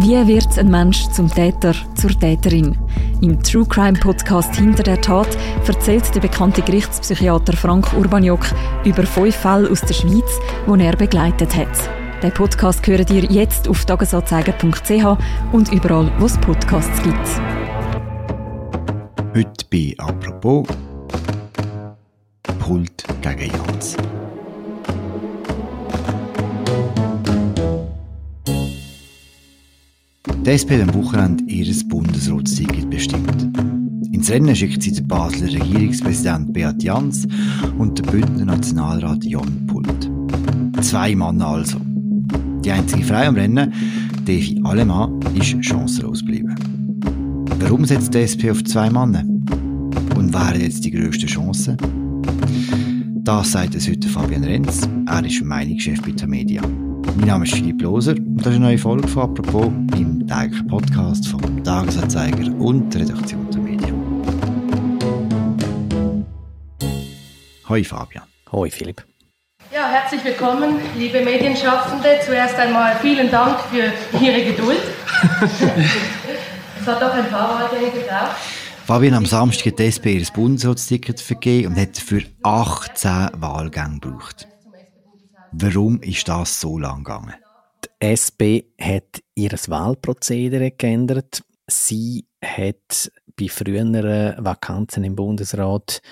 Wie wird ein Mensch zum Täter, zur Täterin? Im True Crime Podcast Hinter der Tat erzählt der bekannte Gerichtspsychiater Frank Urbaniok über fünf Fälle aus der Schweiz, die er begleitet hat. Den Podcast hören ihr jetzt auf tagesanzeiger.ch und überall, wo es Podcasts gibt. Heute bei «Apropos» Pult gegen Jans. Die SP am Wochenende ihr Bundesratsticket bestimmt. Ins Rennen schickt sie den Basler Regierungspräsident Beat Jans und den Bündner Nationalrat Jon Pult. Zwei Männer also. Die einzige Frau im Rennen, Devi Alemann, ist chancenlos geblieben. Warum setzt die SP auf zwei Männer? Und wären jetzt die grössten Chancen? Das sagt es heute Fabian Renz. Er ist Meinungschef bei der Media. Mein Name ist Philipp Loser und das ist eine neue Folge von «Apropos» im täglichen Podcast vom Tagesanzeiger und der Redaktion der Medien. Hoi Fabian. Hoi Philipp. Ja, herzlich willkommen, liebe Medienschaffende. Zuerst einmal vielen Dank für Ihre Geduld. es hat doch ein paar Wahlgänge gebraucht. Fabian, am Samstag hat die SP ihr Bundesratsticket vergeben und hat für 18 Wahlgänge gebraucht. Warum ist das so lang gegangen? Die SP hat ihr Wahlprozedere geändert. Sie hat bei früheren Vakanzen im Bundesrat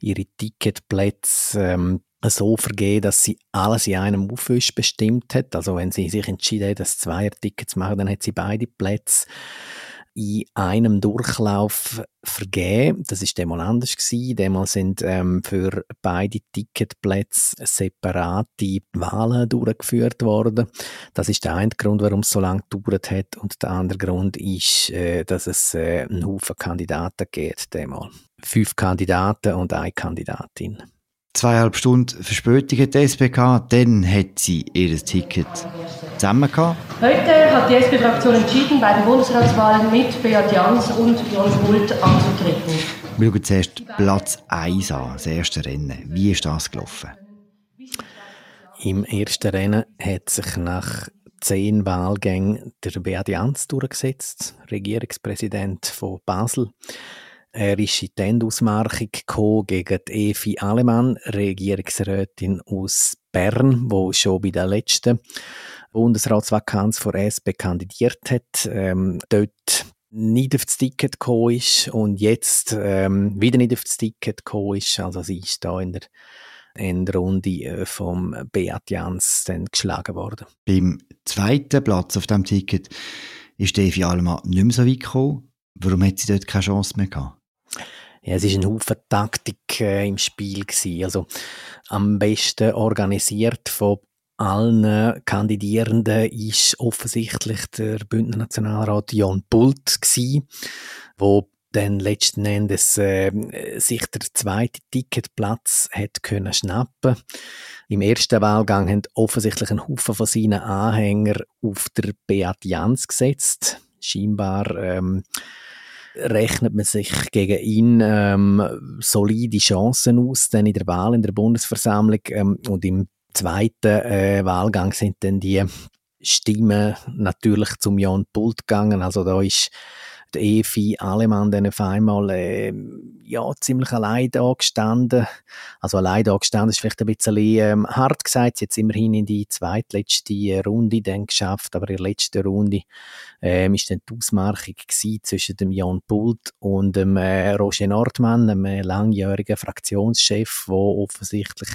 ihre Ticketplätze ähm, so vergeben, dass sie alles in einem Aufwisch bestimmt hat. Also wenn sie sich entschieden hat, das Zweier-Ticket zu machen, dann hat sie beide Plätze in einem Durchlauf vergeben. Das ist demal anders gewesen. Demal sind ähm, für beide Ticketplätze separate Wahlen durchgeführt worden. Das ist der eine Grund, warum es so lange gedauert hat. Und der andere Grund ist, äh, dass es äh, einen Haufen Kandidaten gibt. Fünf Kandidaten und eine Kandidatin zweieinhalb Stunden Verspätung hat die SPK, dann hat sie ihr Ticket zusammen gehabt. Heute hat die SP-Fraktion entschieden, bei den Bundesratswahlen mit Beat Jans und Jon Schult anzutreten. Wir schauen zuerst Platz 1 an, das erste Rennen. Wie ist das gelaufen? Im ersten Rennen hat sich nach zehn Wahlgängen der Beat Jans durchgesetzt, Regierungspräsident von Basel. Er ist in die Endausmarkung gekommen gegen die Evi Alemann, Regierungsrätin aus Bern, wo schon bei der letzten Bundesratsvakanz vor SP kandidiert hat. Ähm, dort nicht auf das Ticket gekommen ist und jetzt ähm, wieder nicht auf das Ticket gekommen ist. Also sie ist da in der Endrunde äh, vom Beat Jans dann geschlagen worden. Beim zweiten Platz auf dem Ticket ist Evi Alemann nicht mehr so weit gekommen. Warum hat sie dort keine Chance mehr gehabt? Ja, es ist ein Haufen Taktik äh, im Spiel gewesen. Also am besten organisiert von allen Kandidierenden ist offensichtlich der Bündner Nationalrat Jon Pult gewesen, wo dann letzten Endes äh, sich der zweite Ticketplatz hat können schnappen. Im ersten Wahlgang haben offensichtlich ein Haufen von seinen Anhängern auf der Beat Jans gesetzt. Scheinbar ähm, rechnet man sich gegen ihn ähm, solide Chancen aus, dann in der Wahl in der Bundesversammlung ähm, und im zweiten äh, Wahlgang sind dann die Stimmen natürlich zum Jan Pult gegangen. Also da ist die Evi Alemann dann auf einmal äh, ja, ziemlich allein da gestanden. Also allein da gestanden ist vielleicht ein bisschen ähm, hart gesagt. Sie hat immerhin in die zweitletzte Runde dann geschafft, aber in der letzten Runde ähm, ist dann die Ausmarkung zwischen dem Jan Pult und dem äh, Roger Nordmann, einem äh, langjährigen Fraktionschef, der offensichtlich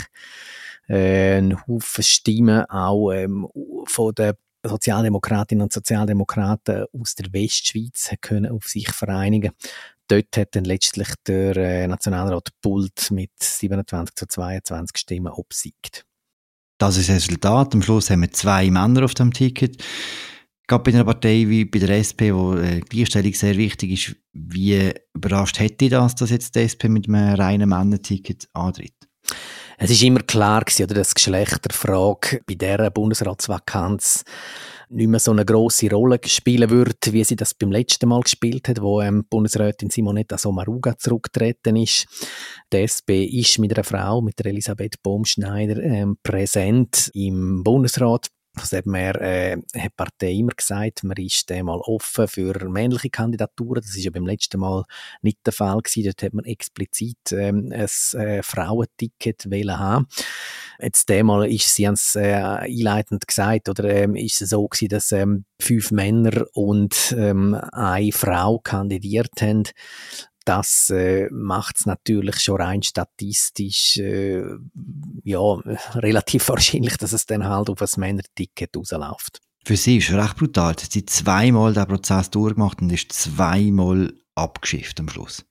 äh, einen Haufen Stimmen auch ähm, von der Sozialdemokratinnen und Sozialdemokraten aus der Westschweiz können auf sich vereinigen. Dort hat dann letztlich der äh, Nationalrat Pult mit 27 zu 22 Stimmen obsiegt. Das ist das Resultat. Am Schluss haben wir zwei Männer auf dem Ticket. Gerade bei einer Partei wie bei der SP, wo äh, Gleichstellung sehr wichtig ist, wie überrascht hätte das, dass jetzt die SP mit einem reinen Männerticket antritt? Es ist immer klar gewesen, oder, dass Geschlechterfrage bei dieser Bundesratsvakanz nicht mehr so eine grosse Rolle spielen wird, wie sie das beim letzten Mal gespielt hat, wo ähm, Bundesrätin Simonetta Sommaruga zurückgetreten ist. Die SP ist mit einer Frau, mit der Elisabeth Baumschneider, ähm, präsent im Bundesrat. Also eben, er äh, hat Partei immer gesagt, man ist mal offen für männliche Kandidaturen. Das ist ja beim letzten Mal nicht der Fall gewesen. Dort hat man explizit ähm, ein äh, Frauenticket wählen haben. Jetzt mal ist, Sie es äh, einleitend gesagt, oder ähm, ist es so gewesen, dass ähm, fünf Männer und ähm, eine Frau kandidiert haben das äh, macht es natürlich schon rein statistisch äh, ja, relativ wahrscheinlich, dass es dann halt auf ein Männerticket rausläuft. Für sie ist es recht brutal. Sie hat zweimal den Prozess durchgemacht und ist zweimal abgeschifft am Schluss.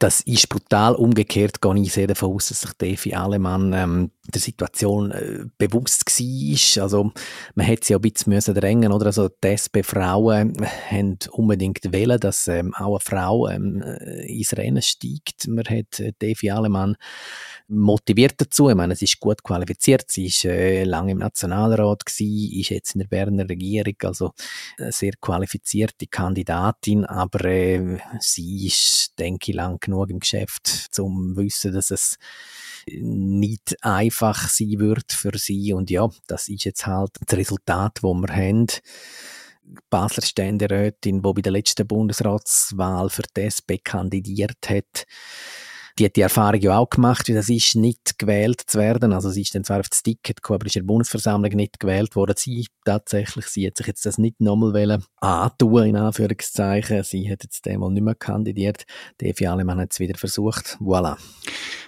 Das ist brutal. Umgekehrt gehe ich sehr davon aus, dass sich Devi Alemann ähm, der Situation äh, bewusst war. Also, man hätte sie auch ein bisschen müssen drängen oder? Also, die SP-Frauen haben unbedingt wählen, dass ähm, auch eine Frau ähm, äh, ins Rennen steigt. Man hat äh, Devi Alemann motiviert dazu. Ich meine, sie ist gut qualifiziert. Sie ist äh, lange im Nationalrat gewesen, ist jetzt in der Berner Regierung, also eine sehr qualifizierte Kandidatin, aber äh, sie ist, denke ich, lang genug im Geschäft, um zu wissen, dass es nicht einfach sein wird für sie. Und ja, das ist jetzt halt das Resultat, das wir haben. Basler Ständerätin, die bei der letzten Bundesratswahl für die SP kandidiert hat, die hat die Erfahrung ja auch gemacht, wie das ist, nicht gewählt zu werden. Also sie ist dann zwar auf das Ticket gekommen, aber ist in der Bundesversammlung nicht gewählt worden. Sie tatsächlich, sie hat sich jetzt das nicht nochmal wollen antun, in Anführungszeichen. Sie hat jetzt einmal nicht mehr kandidiert. Die Evi Alemann hat es wieder versucht. Voilà.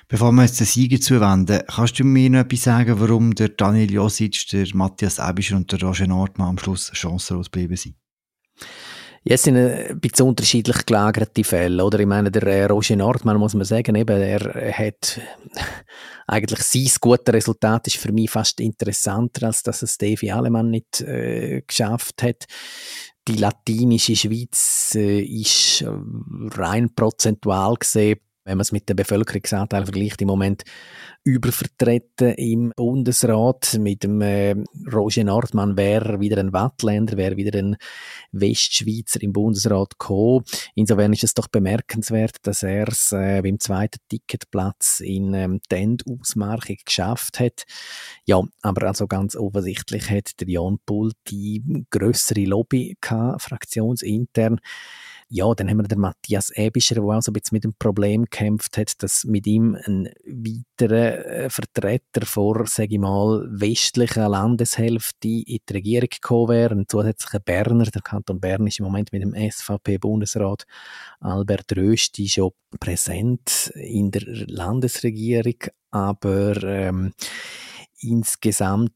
Bevor wir jetzt den Sieger zuwenden, kannst du mir noch etwas sagen, warum der Daniel Josic, der Matthias Ebischer und der Roger Nordmann am Schluss chancenlos geblieben sind? Ja, es sind ein bisschen unterschiedlich gelagerte Fälle, oder? Ich meine, der äh, Roger Nordmann, muss man sagen, eben, er hat eigentlich sein gutes Resultat ist für mich fast interessanter, als dass es Davy Alemann nicht äh, geschafft hat. Die latinische Schweiz äh, ist rein prozentual gesehen wenn man es mit dem Bevölkerungsanteil vergleicht, im Moment übervertreten im Bundesrat. Mit dem äh, Roger Nordmann wäre wieder ein Wattländer, wäre wieder ein Westschweizer im Bundesrat gekommen. Insofern ist es doch bemerkenswert, dass er es äh, beim zweiten Ticketplatz in ähm, die Endausmarkung geschafft hat. Ja, aber also ganz offensichtlich hat der Jan Pull die größere Lobby gehabt, fraktionsintern. Ja, dann haben wir den Matthias Ebischer, der auch so ein bisschen mit dem Problem gekämpft hat, dass mit ihm ein weiterer äh, Vertreter vor, sage ich mal, westlichen Landeshälfte in die Regierung gekommen wäre. Ein zusätzlicher Berner, der Kanton Bern ist im Moment mit dem SVP-Bundesrat Albert Rösti schon präsent in der Landesregierung, aber ähm, insgesamt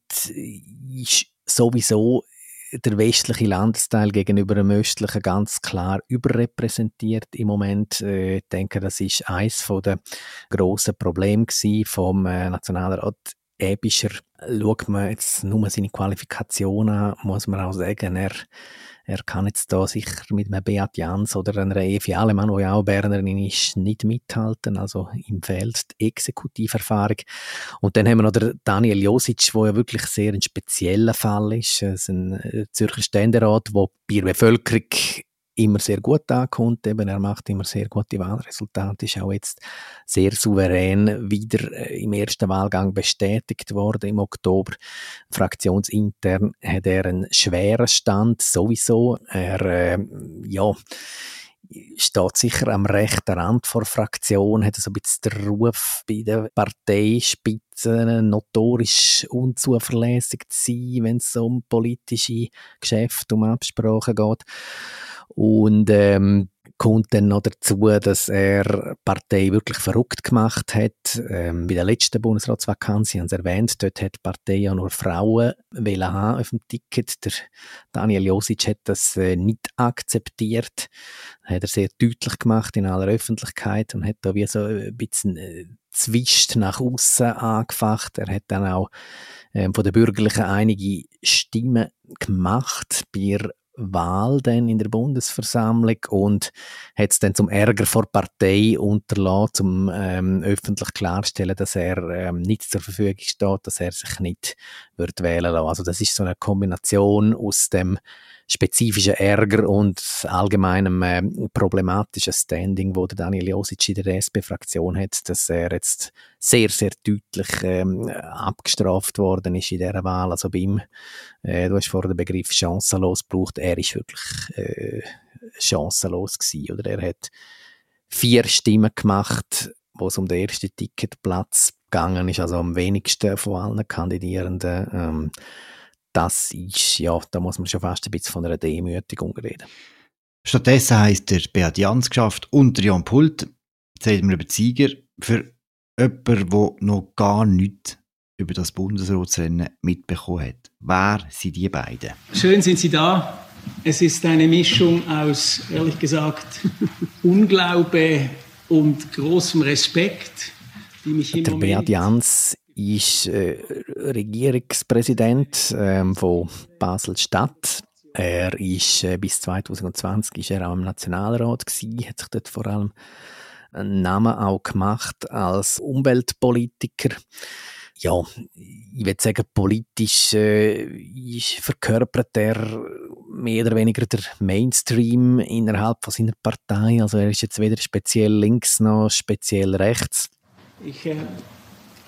ist sowieso der westliche Landesteil gegenüber dem östlichen ganz klar überrepräsentiert im Moment. Äh, ich denke, das ist eines der grossen Probleme vom äh, Nationalrat Ebischer. Schaut man jetzt nur seine Qualifikation an, muss man auch sagen, er er kann jetzt da sicher mit einem Beat Jans oder einer Evi Alemann, die ja auch Bernerin ist, nicht mithalten. Also ihm fehlt die Exekutiverfahrung. Und dann haben wir noch den Daniel Josic, der ja wirklich sehr ein spezieller Fall ist. Er ist ein äh, Zürcher Ständerat, der bei der Bevölkerung immer sehr gut ankommt. Eben, er macht immer sehr gute Wahlresultate, ist auch jetzt sehr souverän wieder äh, im ersten Wahlgang bestätigt worden im Oktober. Fraktionsintern hat er einen schweren Stand sowieso. Er, äh, ja, steht sicher am rechten Rand der Fraktion, hat so ein bisschen den Ruf bei der Parteispitze notorisch unzuverlässig zu sein, wenn es um politische Geschäfte, um Absprachen geht. Und ähm, kommt dann noch dazu, dass er Partei wirklich verrückt gemacht hat. Ähm, bei der letzten Bundesratsvakanz, Sie haben es erwähnt, dort hat die Partei ja nur Frauen haben auf dem Ticket. Der Daniel Josic hat das äh, nicht akzeptiert. Hat er sehr deutlich gemacht in aller Öffentlichkeit und hat da wie so ein bisschen äh, Zwist nach außen angefacht. Er hat dann auch ähm, von den Bürgerlichen einige Stimmen gemacht bei Wahl dann in der Bundesversammlung und hat es dann zum Ärger vor Partei unterlassen, um ähm, öffentlich klarzustellen, dass er ähm, nicht zur Verfügung steht, dass er sich nicht wird wählen lassen. Also das ist so eine Kombination aus dem spezifischen Ärger und allgemeinem äh, problematischen Standing, wo der Daniel Josic in der SP-Fraktion hat, dass er jetzt sehr, sehr deutlich ähm, abgestraft worden ist in dieser Wahl. Also bei ihm, äh, du hast vorher den Begriff chancenlos gebraucht, er ist wirklich äh, chancenlos gewesen, oder er hat vier Stimmen gemacht, wo es um den ersten Ticketplatz gegangen ist, also am wenigsten von allen Kandidierenden. Ähm, das ist, ja, da muss man schon fast ein bisschen von einer Demütigung reden. Stattdessen heisst der Beat Jans geschafft unter Jan Pult. Jetzt reden wir über Sieger. Für jemanden, der noch gar nichts über das Bundesratsrennen mitbekommen hat. Wer sind die beiden? Schön sind Sie da. Es ist eine Mischung aus, ehrlich gesagt, Unglaube und großem Respekt, die mich im Der Beat Jans ist äh, Regierungspräsident äh, von Basel-Stadt. Er ist äh, bis 2020 ist er auch im Nationalrat gewesen, hat sich dort vor allem einen Namen auch gemacht als Umweltpolitiker. Ja, ich würde sagen, politisch äh, verkörpert er mehr oder weniger der Mainstream innerhalb von seiner Partei. Also er ist jetzt weder speziell links noch speziell rechts. Ich äh,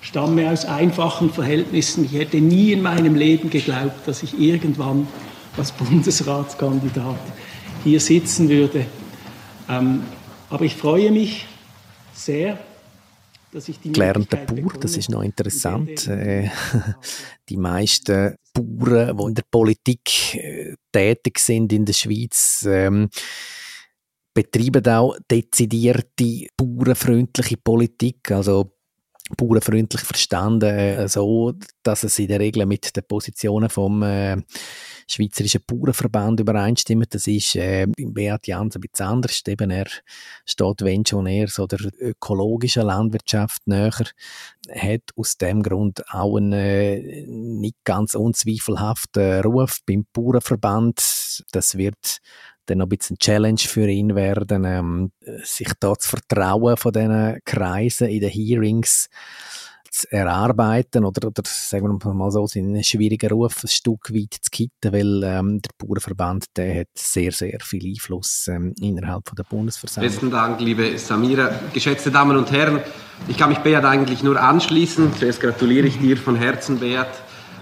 stamme aus einfachen Verhältnissen. Ich hätte nie in meinem Leben geglaubt, dass ich irgendwann als Bundesratskandidat hier sitzen würde. Ähm, aber ich freue mich sehr, dass ich die gelernter Bauer, das ist noch interessant. Äh, die meisten Bauern, die in der Politik äh, tätig sind in der Schweiz, ähm, betreiben auch dezidierte bauernfreundliche Politik. Also bauernfreundlich verstanden, äh, so, dass es in der Regel mit den Positionen vom äh, Schweizerischen Bauernverband übereinstimmt. Das ist äh, Beat Jans ein bisschen anders. Eben, er steht, wenn schon eher so der ökologischen Landwirtschaft näher, hat aus dem Grund auch einen äh, nicht ganz unzweifelhaften Ruf beim Bauernverband. Das wird dann noch ein bisschen Challenge für ihn werden, ähm, sich da zu vertrauen von diesen Kreisen in den Hearings zu erarbeiten oder, oder sagen wir mal so, seinen schwierigen Ruf ein Stück weit zu kitten, weil ähm, der Bauernverband der hat sehr, sehr viel Einfluss ähm, innerhalb von der Bundesversammlung. Besten Dank, liebe Samira. Geschätzte Damen und Herren, ich kann mich Beat eigentlich nur anschließen. Zuerst gratuliere ich dir von Herzen, Beat,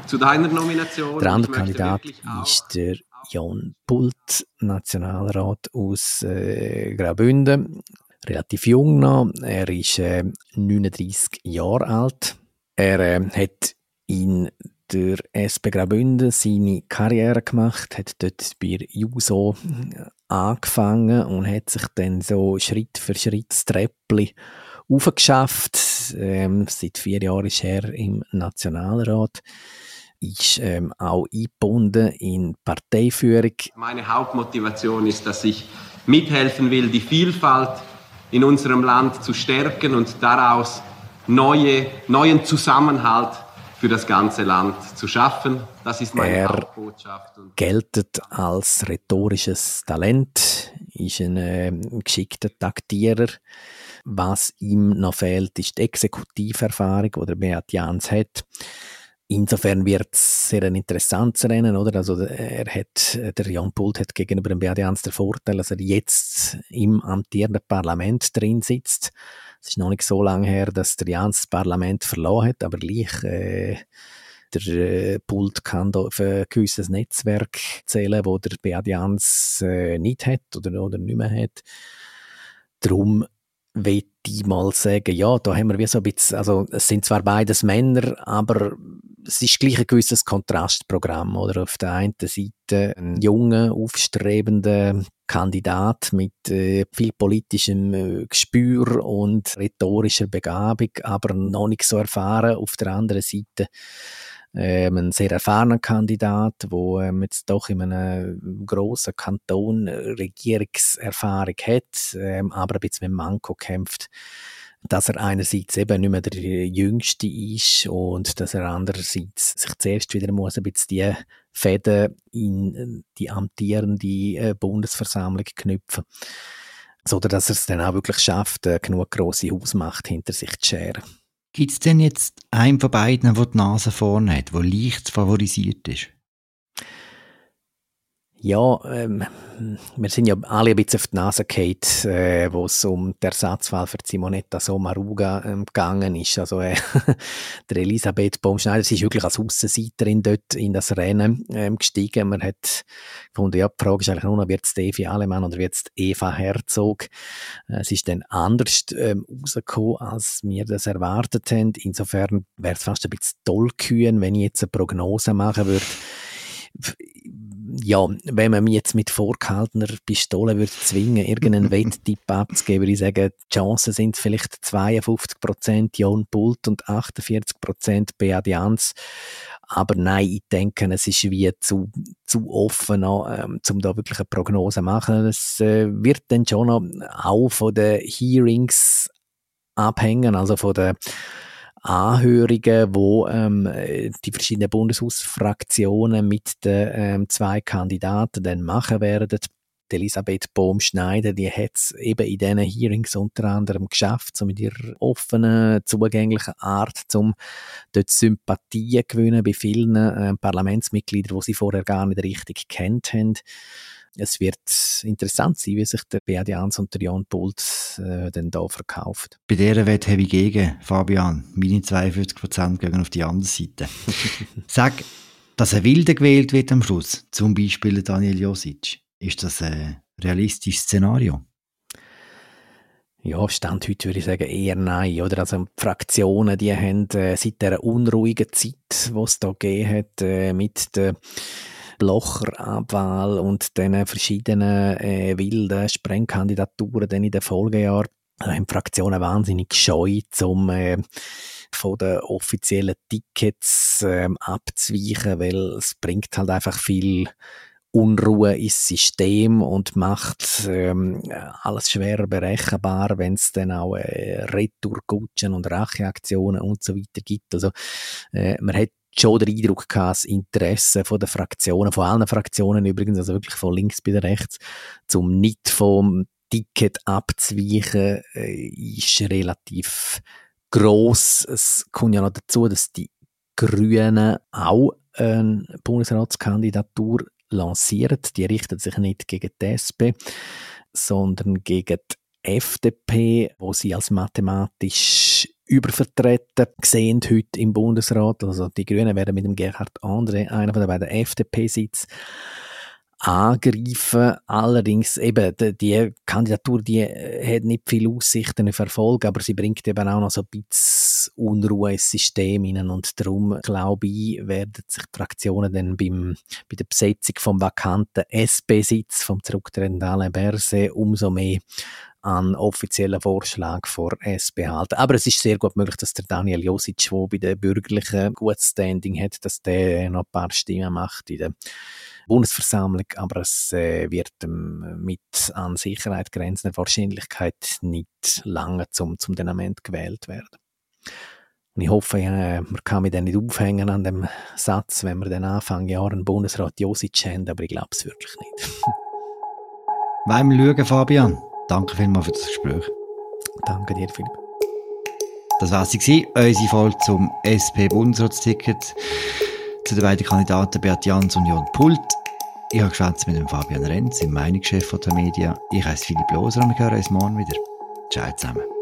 zu deiner Nomination. Der andere Kandidat ist der Jan Pult, Nationalrat aus äh, Graubünden. Relativ jung noch. Er ist äh, 39 Jahre alt. Er äh, hat in der SP Graubünden seine Karriere gemacht, hat dort bei Juso angefangen und hat sich dann so Schritt für Schritt das Treppli aufgeschafft. Ähm, seit vier Jahren ist er im Nationalrat ist ähm, auch eingebunden in Parteiführung. Meine Hauptmotivation ist, dass ich mithelfen will, die Vielfalt in unserem Land zu stärken und daraus neue, neuen Zusammenhalt für das ganze Land zu schaffen. Das ist meine er Hauptbotschaft. Er geltet als rhetorisches Talent, ist ein äh, geschickter Taktierer. Was ihm noch fehlt, ist die Exekutiverfahrung, die der Beat Jans hat. Insofern wird es sehr ein interessantes Rennen, oder? Also, er hat, der Jan Pult hat gegenüber dem Beat den Vorteil, dass er jetzt im amtierenden Parlament drin sitzt. Es ist noch nicht so lange her, dass der Jans das Parlament verloren hat, aber gleich, äh, der äh, Pult kann da auf ein gewisses Netzwerk zählen, wo der Beat äh, nicht hat oder, oder nicht mehr hat. Darum will ich mal sagen, ja, da haben wir wie so ein bisschen, also es sind zwar beides Männer, aber es ist gleich ein gewisses Kontrastprogramm, oder? Auf der einen Seite ein junger, aufstrebender Kandidat mit äh, viel politischem äh, Gespür und rhetorischer Begabung, aber noch nicht so erfahren. Auf der anderen Seite ähm, ein sehr erfahrener Kandidat, der ähm, jetzt doch in einem grossen Kanton Regierungserfahrung hat, ähm, aber ein bisschen mit Manko kämpft dass er einerseits eben nicht mehr der Jüngste ist und dass er andererseits sich zuerst wieder muss ein bisschen die Fäden in die amtierende äh, Bundesversammlung knüpfen. So dass er es dann auch wirklich schafft, eine genug grosse Hausmacht hinter sich zu scheren. Gibt es denn jetzt einen von beiden, der die Nase vorne hat, der leicht favorisiert ist? Ja, ähm, wir sind ja alle ein bisschen auf die Nase gefallen, äh, wo es um die Ersatzwahl für Simonetta Sommaruga ähm, gegangen ist. Also äh, der Elisabeth Baumschneider, sie ist wirklich als Aussenseiterin dort in das Rennen ähm, gestiegen. Man hat gefunden, ja, die Frage ist eigentlich nur noch, wird es Evi Alemann oder wird es Eva Herzog? Äh, es ist dann anders ähm, rausgekommen, als wir das erwartet haben. Insofern wäre es fast ein bisschen tollkühn, wenn ich jetzt eine Prognose machen würde ja, wenn man mich jetzt mit vorgehaltener Pistole würde zwingen, irgendeinen Wetttipp abzugeben, würde ich sagen, die Chancen sind vielleicht 52% Jon Pult und 48% Beat Jans. Aber nein, ich denke, es ist wie zu, zu offen, ähm, um da wirklich eine Prognose zu machen. Es äh, wird dann schon noch auch von den Hearings abhängen, also von der Anhörungen, wo ähm, die verschiedenen Bundeshausfraktionen mit den ähm, zwei Kandidaten dann machen werden. Die Elisabeth Bohm-Schneider, die hat es eben in diesen Hearings unter anderem geschafft, so mit ihrer offenen, zugänglichen Art, um dort Sympathien gewinnen bei vielen äh, Parlamentsmitgliedern, die sie vorher gar nicht richtig kennt haben. Es wird interessant sein, wie sich der Beat Jans und der Jan Pult äh, dann da verkauft. Bei dieser Wette habe ich gegen, Fabian. Meine 42% gehen auf die andere Seite. Sag, dass ein Wilder gewählt wird am Schluss, zum Beispiel Daniel Josic, ist das ein realistisches Szenario? Ja, Stand heute würde ich sagen eher nein. Oder? Also die Fraktionen, die haben äh, seit dieser unruhigen Zeit, die es da gegeben hat, äh, mit der Blocher-Abwahl und den verschiedenen äh, wilden Sprengkandidaturen dann in den Folgejahren haben Fraktionen wahnsinnig scheu, um äh, von den offiziellen Tickets äh, abzuweichen, weil es bringt halt einfach viel Unruhe ins System und macht ähm, alles schwerer berechenbar, wenn es dann auch äh, Retourkutschen und Racheaktionen und so weiter gibt. Also äh, man hat schon den Eindruck gehabt, das Interesse von den Fraktionen, von allen Fraktionen übrigens, also wirklich von links bis rechts, zum nicht vom Ticket abzuweichen, äh, ist relativ gross. Es kommt ja noch dazu, dass die Grünen auch eine Bundesratskandidatur lancieren. Die richtet sich nicht gegen die SP, sondern gegen die FDP, wo sie als mathematisch übervertreten gesehen heute im Bundesrat. Also die Grünen werden mit dem Gerhard André, einer von den beiden FDP-Sitz, angreifen. Allerdings eben, die Kandidatur, die äh, hat nicht viele Aussichten auf Erfolg, aber sie bringt eben auch noch so ein bisschen Unruhe ins System hinein und darum, glaube ich, werden sich die Fraktionen dann beim, bei der Besetzung vom vakanten SP-Sitz vom zurücktretenden Alain Berset umso mehr an offiziellen Vorschlag vor SP halten. Aber es ist sehr gut möglich, dass der Daniel Josic, der bei den Bürgerlichen gut Standing hat, dass der noch ein paar Stimmen macht in der Bundesversammlung, aber es äh, wird ähm, mit an Sicherheit grenzender Wahrscheinlichkeit nicht lange zum, zum Denament gewählt werden. Und ich hoffe, ja, man kann mich dann nicht aufhängen an dem Satz, wenn wir dann Anfang Jahr einen Bundesrat Josic haben, aber ich glaube es wirklich nicht. Wollen wir schauen, Fabian? Danke vielmals für das Gespräch. Danke dir, Philipp. Das war sie, unsere Folge zum SP-Bundesratsticket zu den beiden Kandidaten Beat Jans und Jon Pult. Ich habe geschwätzt mit dem Fabian Renz, dem Meinungschef von der Media. Ich heiße Philipp Loser und wir hören uns morgen wieder. Ciao zusammen.